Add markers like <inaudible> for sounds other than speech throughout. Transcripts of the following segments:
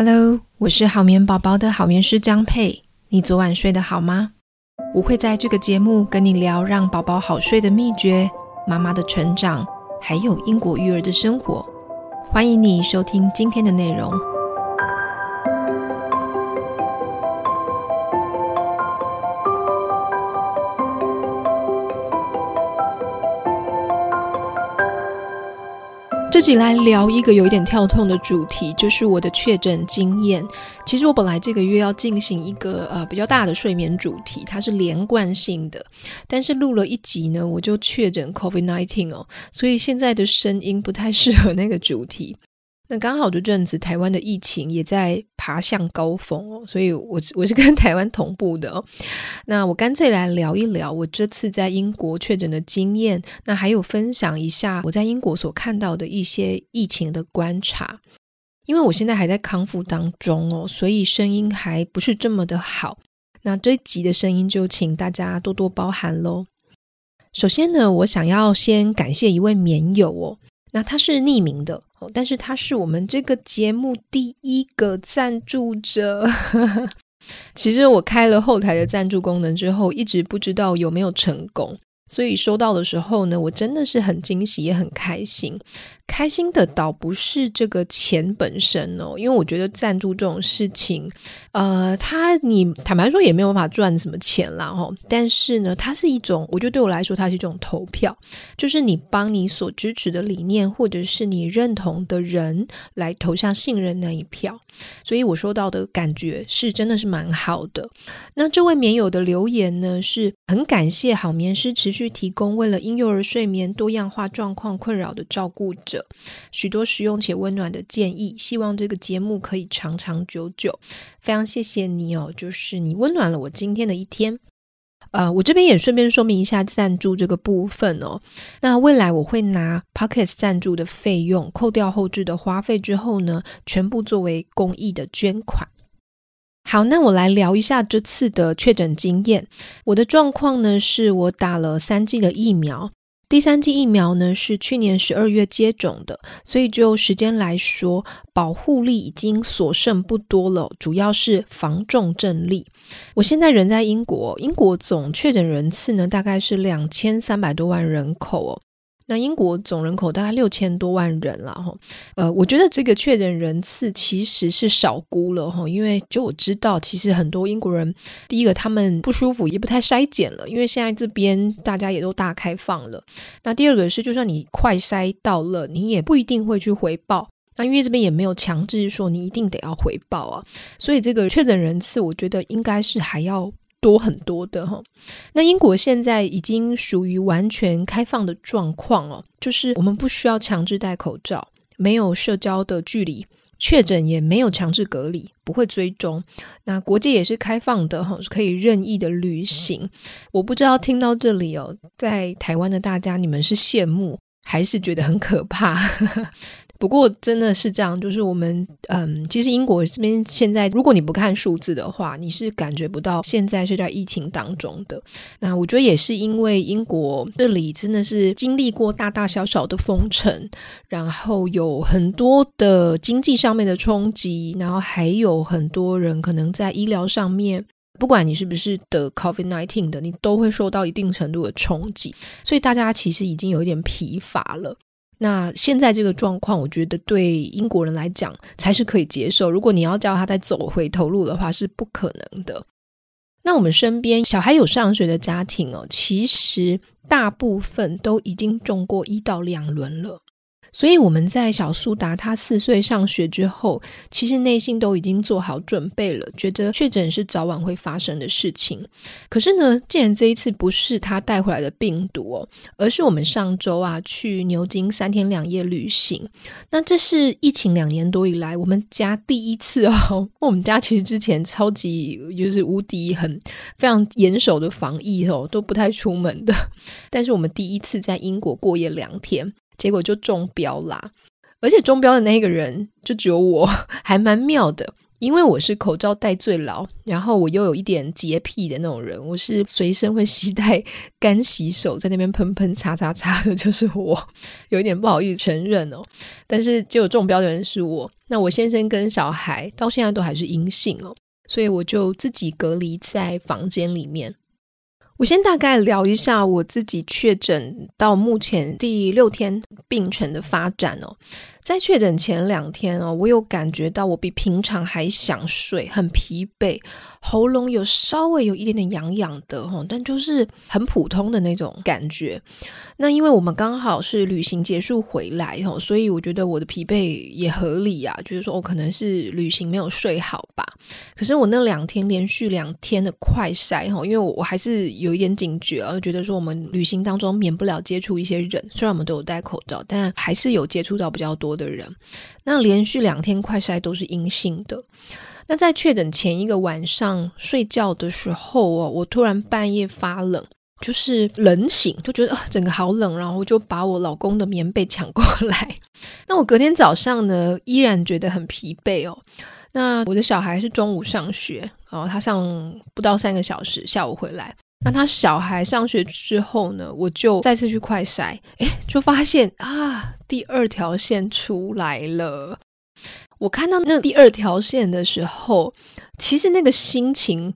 Hello，我是好眠宝宝的好眠师张佩。你昨晚睡得好吗？我会在这个节目跟你聊让宝宝好睡的秘诀、妈妈的成长，还有英国育儿的生活。欢迎你收听今天的内容。自己来聊一个有一点跳痛的主题，就是我的确诊经验。其实我本来这个月要进行一个呃比较大的睡眠主题，它是连贯性的，但是录了一集呢，我就确诊 COVID-19 哦，所以现在的声音不太适合那个主题。那刚好这阵子台湾的疫情也在爬向高峰哦，所以我我是跟 <laughs> 台湾同步的哦。那我干脆来聊一聊我这次在英国确诊的经验，那还有分享一下我在英国所看到的一些疫情的观察。因为我现在还在康复当中哦，所以声音还不是这么的好。那这一集的声音就请大家多多包涵喽。首先呢，我想要先感谢一位棉友哦，那他是匿名的。但是他是我们这个节目第一个赞助者。<laughs> 其实我开了后台的赞助功能之后，一直不知道有没有成功，所以收到的时候呢，我真的是很惊喜，也很开心。开心的倒不是这个钱本身哦，因为我觉得赞助这种事情，呃，他你坦白说也没有办法赚什么钱啦哈。但是呢，它是一种，我觉得对我来说，它是一种投票，就是你帮你所支持的理念或者是你认同的人来投下信任那一票。所以我收到的感觉是真的是蛮好的。那这位棉友的留言呢，是很感谢好眠师持续提供为了婴幼儿睡眠多样化状况困扰的照顾者。许多实用且温暖的建议，希望这个节目可以长长久久。非常谢谢你哦，就是你温暖了我今天的一天。呃，我这边也顺便说明一下赞助这个部分哦。那未来我会拿 Podcast 赞助的费用，扣掉后置的花费之后呢，全部作为公益的捐款。好，那我来聊一下这次的确诊经验。我的状况呢，是我打了三剂的疫苗。第三剂疫苗呢，是去年十二月接种的，所以就时间来说，保护力已经所剩不多了，主要是防重症力。我现在人在英国，英国总确诊人次呢，大概是两千三百多万人口哦。那英国总人口大概六千多万人了哈，呃，我觉得这个确诊人次其实是少估了哈，因为就我知道，其实很多英国人，第一个他们不舒服也不太筛检了，因为现在这边大家也都大开放了。那第二个是，就算你快筛到了，你也不一定会去回报，那因为这边也没有强制说你一定得要回报啊，所以这个确诊人次，我觉得应该是还要。多很多的哈，那英国现在已经属于完全开放的状况哦，就是我们不需要强制戴口罩，没有社交的距离，确诊也没有强制隔离，不会追踪。那国际也是开放的哈，可以任意的旅行。我不知道听到这里哦，在台湾的大家，你们是羡慕还是觉得很可怕？不过真的是这样，就是我们嗯，其实英国这边现在，如果你不看数字的话，你是感觉不到现在是在疫情当中的。那我觉得也是因为英国这里真的是经历过大大小小的封城，然后有很多的经济上面的冲击，然后还有很多人可能在医疗上面，不管你是不是得 COVID-19 的，你都会受到一定程度的冲击，所以大家其实已经有一点疲乏了。那现在这个状况，我觉得对英国人来讲才是可以接受。如果你要叫他再走回头路的话，是不可能的。那我们身边小孩有上学的家庭哦，其实大部分都已经中过一到两轮了。所以我们在小苏达他四岁上学之后，其实内心都已经做好准备了，觉得确诊是早晚会发生的事情。可是呢，既然这一次不是他带回来的病毒哦，而是我们上周啊去牛津三天两夜旅行，那这是疫情两年多以来我们家第一次哦。<laughs> 我们家其实之前超级就是无敌很非常严守的防疫哦，都不太出门的。<laughs> 但是我们第一次在英国过夜两天。结果就中标啦，而且中标的那个人就只有我，<laughs> 还蛮妙的。因为我是口罩戴最牢，然后我又有一点洁癖的那种人，我是随身会携带干洗手，在那边喷喷擦擦擦的，就是我，<laughs> 有一点不好意思承认哦。但是只有中标的人是我，那我先生跟小孩到现在都还是阴性哦，所以我就自己隔离在房间里面。我先大概聊一下我自己确诊到目前第六天病程的发展哦。在确诊前两天哦，我有感觉到我比平常还想睡，很疲惫，喉咙有稍微有一点点痒痒的哈，但就是很普通的那种感觉。那因为我们刚好是旅行结束回来哈，所以我觉得我的疲惫也合理啊，就是说我可能是旅行没有睡好吧。可是我那两天连续两天的快筛哈，因为我我还是有一点警觉啊，觉得说我们旅行当中免不了接触一些人，虽然我们都有戴口罩，但还是有接触到比较多的人，那连续两天快筛都是阴性的。那在确诊前一个晚上睡觉的时候哦，我突然半夜发冷，就是冷醒，就觉得啊，整个好冷，然后就把我老公的棉被抢过来。<laughs> 那我隔天早上呢，依然觉得很疲惫哦。那我的小孩是中午上学，然后他上不到三个小时，下午回来。那他小孩上学之后呢，我就再次去快筛，诶，就发现啊，第二条线出来了。我看到那第二条线的时候，其实那个心情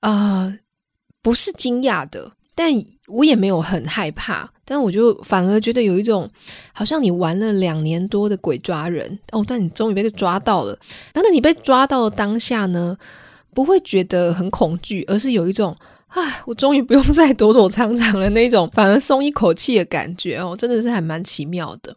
啊、不是惊讶的，但我也没有很害怕，但我就反而觉得有一种，好像你玩了两年多的鬼抓人哦，但你终于被抓到了。那那你被抓到当下呢，不会觉得很恐惧，而是有一种。唉，我终于不用再躲躲藏藏了那种，反而松一口气的感觉哦，真的是还蛮奇妙的。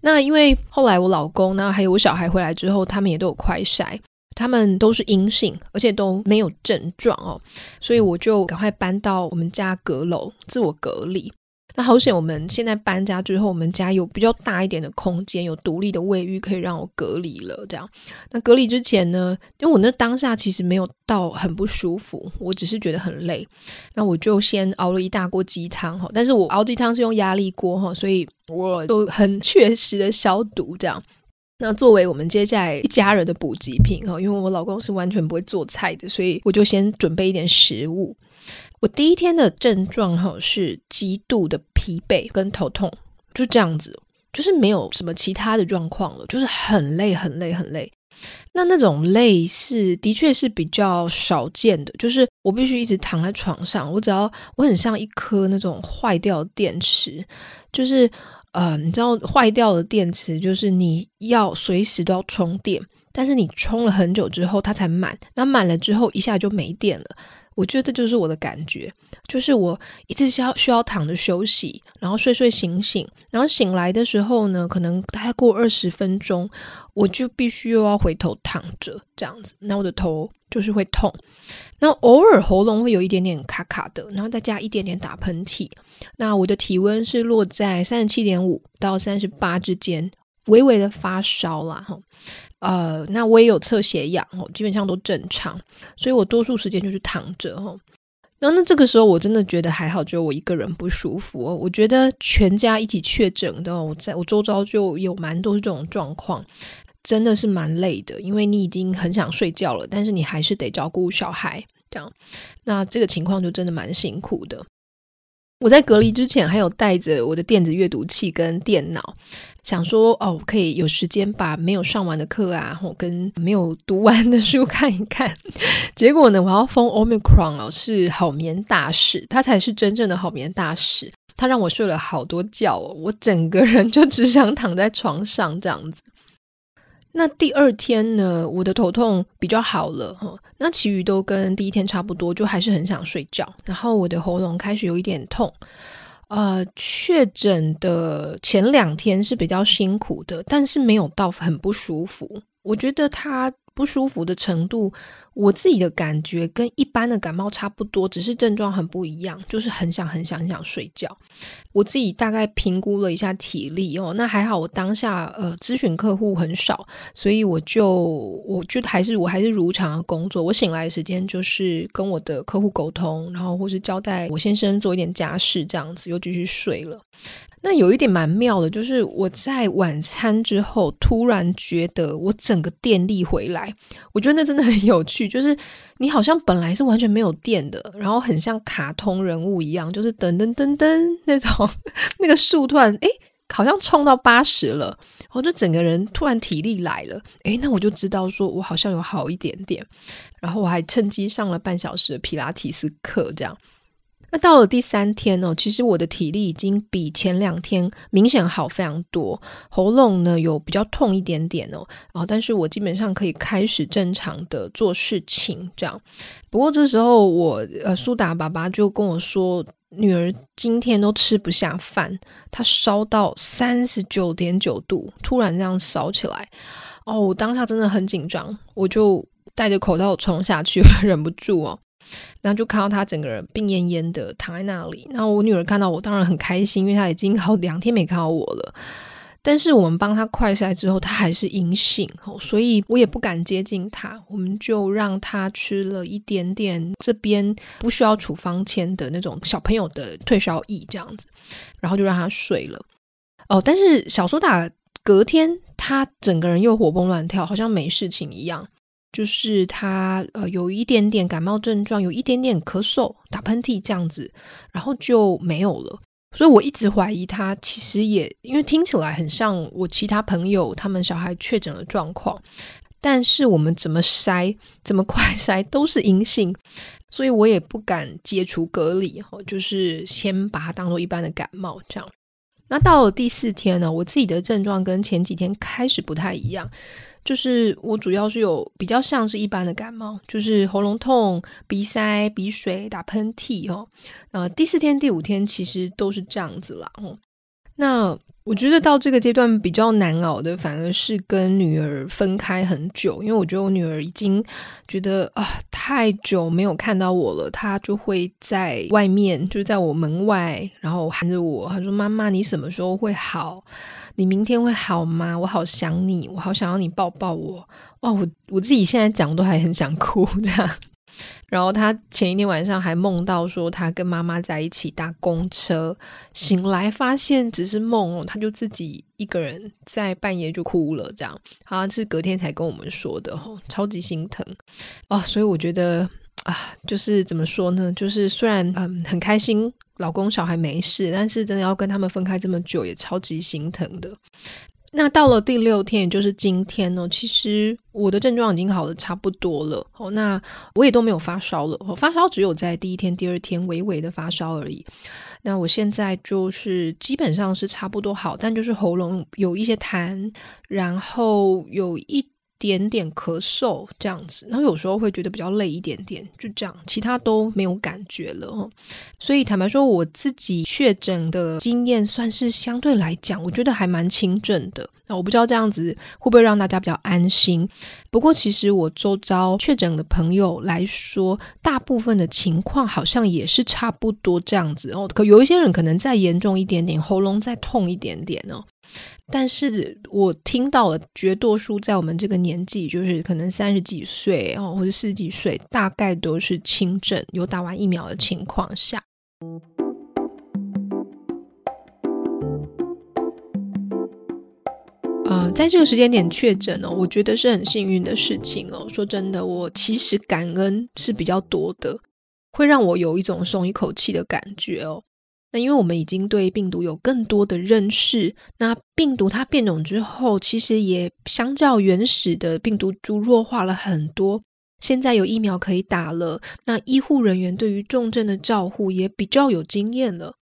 那因为后来我老公呢，还有我小孩回来之后，他们也都有快筛，他们都是阴性，而且都没有症状哦，所以我就赶快搬到我们家阁楼自我隔离。那好险！我们现在搬家之后，我们家有比较大一点的空间，有独立的卫浴，可以让我隔离了。这样，那隔离之前呢，因为我那当下其实没有到很不舒服，我只是觉得很累。那我就先熬了一大锅鸡汤哈，但是我熬鸡汤是用压力锅哈，所以我都很 <laughs> 确实的消毒。这样，那作为我们接下来一家人的补给品哈，因为我老公是完全不会做菜的，所以我就先准备一点食物。我第一天的症状哈是极度的疲惫跟头痛，就这样子，就是没有什么其他的状况了，就是很累很累很累。那那种累是的确是比较少见的，就是我必须一直躺在床上，我只要我很像一颗那种坏掉的电池，就是呃，你知道坏掉的电池就是你要随时都要充电，但是你充了很久之后它才满，那满了之后一下就没电了。我觉得这就是我的感觉，就是我一直需要需要躺着休息，然后睡睡醒醒，然后醒来的时候呢，可能大概过二十分钟，我就必须又要回头躺着这样子，那我的头就是会痛，那偶尔喉咙会有一点点卡卡的，然后再加一点点打喷嚏，那我的体温是落在三十七点五到三十八之间，微微的发烧啦哈。呃，那我也有测血氧哦，基本上都正常，所以我多数时间就是躺着哈。然后那这个时候我真的觉得还好，只有我一个人不舒服哦。我觉得全家一起确诊的，我在我周遭就有蛮多这种状况，真的是蛮累的，因为你已经很想睡觉了，但是你还是得照顾小孩这样。那这个情况就真的蛮辛苦的。我在隔离之前还有带着我的电子阅读器跟电脑，想说哦，可以有时间把没有上完的课啊，我跟没有读完的书看一看。结果呢，我要封 Omicron 哦，是好眠大使，他才是真正的好眠大使。他让我睡了好多觉哦，我整个人就只想躺在床上这样子。那第二天呢，我的头痛比较好了哈，那其余都跟第一天差不多，就还是很想睡觉。然后我的喉咙开始有一点痛，呃，确诊的前两天是比较辛苦的，但是没有到很不舒服。我觉得他。不舒服的程度，我自己的感觉跟一般的感冒差不多，只是症状很不一样，就是很想很想很想睡觉。我自己大概评估了一下体力哦，那还好，我当下呃咨询客户很少，所以我就我就还是我还是如常的工作。我醒来的时间就是跟我的客户沟通，然后或是交代我先生做一点家事这样子，又继续睡了。那有一点蛮妙的，就是我在晚餐之后突然觉得我整个电力回来，我觉得那真的很有趣。就是你好像本来是完全没有电的，然后很像卡通人物一样，就是噔噔噔噔那种那个树突然诶，好像冲到八十了，我就整个人突然体力来了，诶，那我就知道说我好像有好一点点，然后我还趁机上了半小时的皮拉提斯课，这样。那到了第三天呢，其实我的体力已经比前两天明显好非常多，喉咙呢有比较痛一点点哦，啊，但是我基本上可以开始正常的做事情这样。不过这时候我呃苏达爸爸就跟我说，女儿今天都吃不下饭，她烧到三十九点九度，突然这样烧起来，哦，我当下真的很紧张，我就戴着口罩冲下去，<laughs> 忍不住哦。然后就看到他整个人病恹恹的躺在那里。然后我女儿看到我，当然很开心，因为她已经好两天没看到我了。但是我们帮她快筛之后，她还是阴性，所以我也不敢接近她。我们就让她吃了一点点这边不需要处方签的那种小朋友的退烧液，这样子，然后就让她睡了。哦，但是小苏打隔天，她整个人又活蹦乱跳，好像没事情一样。就是他呃有一点点感冒症状，有一点点咳嗽、打喷嚏这样子，然后就没有了。所以我一直怀疑他其实也因为听起来很像我其他朋友他们小孩确诊的状况，但是我们怎么筛、怎么快筛都是阴性，所以我也不敢解除隔离，就是先把它当做一般的感冒这样。那到了第四天呢，我自己的症状跟前几天开始不太一样。就是我主要是有比较像是一般的感冒，就是喉咙痛、鼻塞、鼻水、打喷嚏哦。呃，第四天、第五天其实都是这样子啦。哦，那我觉得到这个阶段比较难熬的，反而是跟女儿分开很久，因为我觉得我女儿已经觉得啊太久没有看到我了，她就会在外面，就在我门外，然后喊着我，她说：“妈妈，你什么时候会好？”你明天会好吗？我好想你，我好想要你抱抱我。哇，我我自己现在讲都还很想哭这样。然后他前一天晚上还梦到说他跟妈妈在一起搭公车，醒来发现只是梦哦，他就自己一个人在半夜就哭了这样。好像是隔天才跟我们说的哦，超级心疼哦。所以我觉得啊，就是怎么说呢？就是虽然嗯很开心。老公小孩没事，但是真的要跟他们分开这么久，也超级心疼的。那到了第六天，也就是今天呢，其实我的症状已经好的差不多了。哦，那我也都没有发烧了。我发烧只有在第一天、第二天微微的发烧而已。那我现在就是基本上是差不多好，但就是喉咙有一些痰，然后有一。点点咳嗽这样子，然后有时候会觉得比较累一点点，就这样，其他都没有感觉了。所以坦白说，我自己确诊的经验算是相对来讲，我觉得还蛮轻症的。那我不知道这样子会不会让大家比较安心。不过其实我周遭确诊的朋友来说，大部分的情况好像也是差不多这样子哦。可有一些人可能再严重一点点，喉咙再痛一点点哦。但是我听到了绝多数在我们这个年纪，就是可能三十几岁哦，或者四十几岁，大概都是轻症，有打完疫苗的情况下。呃，在这个时间点确诊哦，我觉得是很幸运的事情哦。说真的，我其实感恩是比较多的，会让我有一种松一口气的感觉哦。那因为我们已经对病毒有更多的认识，那病毒它变种之后，其实也相较原始的病毒株弱化了很多。现在有疫苗可以打了，那医护人员对于重症的照护也比较有经验了。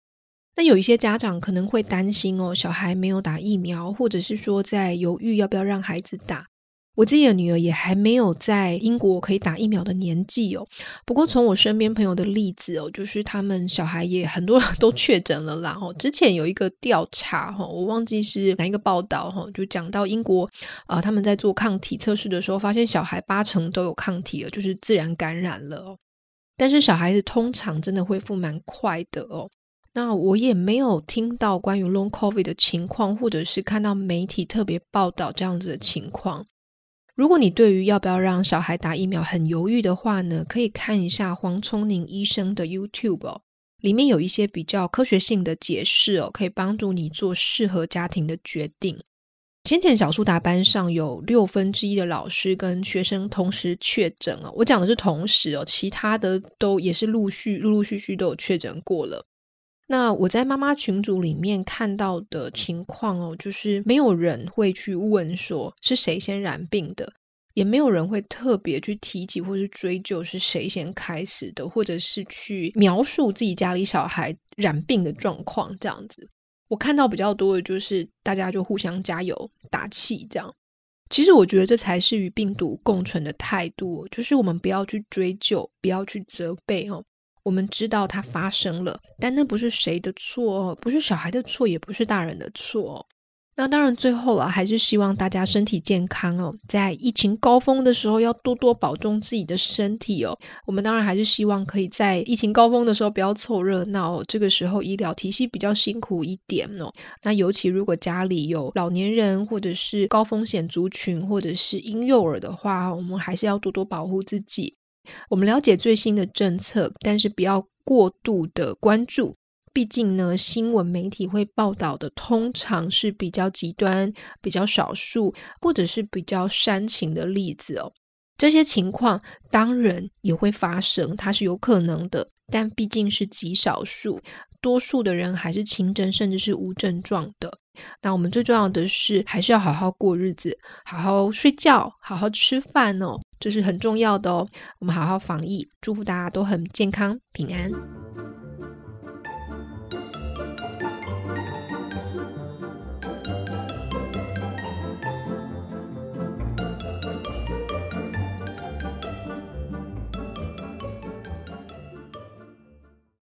那有一些家长可能会担心哦，小孩没有打疫苗，或者是说在犹豫要不要让孩子打。我自己的女儿也还没有在英国可以打疫苗的年纪哦。不过从我身边朋友的例子哦，就是他们小孩也很多人都确诊了啦。哦，之前有一个调查哈，我忘记是哪一个报道哈，就讲到英国啊，他们在做抗体测试的时候，发现小孩八成都有抗体了，就是自然感染了哦。但是小孩子通常真的恢复蛮快的哦。那我也没有听到关于 Long COVID 的情况，或者是看到媒体特别报道这样子的情况。如果你对于要不要让小孩打疫苗很犹豫的话呢，可以看一下黄聪宁医生的 YouTube 哦。里面有一些比较科学性的解释哦，可以帮助你做适合家庭的决定。先前小苏打班上有六分之一的老师跟学生同时确诊哦，我讲的是同时哦，其他的都也是陆续陆陆续续都有确诊过了。那我在妈妈群组里面看到的情况哦，就是没有人会去问说是谁先染病的。也没有人会特别去提及或是追究是谁先开始的，或者是去描述自己家里小孩染病的状况这样子。我看到比较多的就是大家就互相加油打气这样。其实我觉得这才是与病毒共存的态度，就是我们不要去追究，不要去责备哦。我们知道它发生了，但那不是谁的错，不是小孩的错，也不是大人的错。那当然，最后啊，还是希望大家身体健康哦。在疫情高峰的时候，要多多保重自己的身体哦。我们当然还是希望可以在疫情高峰的时候不要凑热闹哦。这个时候医疗体系比较辛苦一点哦。那尤其如果家里有老年人，或者是高风险族群，或者是婴幼儿的话，我们还是要多多保护自己。我们了解最新的政策，但是不要过度的关注。毕竟呢，新闻媒体会报道的通常是比较极端、比较少数，或者是比较煽情的例子哦。这些情况当然也会发生，它是有可能的，但毕竟是极少数，多数的人还是轻症甚至是无症状的。那我们最重要的是，还是要好好过日子，好好睡觉，好好吃饭哦，这是很重要的哦。我们好好防疫，祝福大家都很健康平安。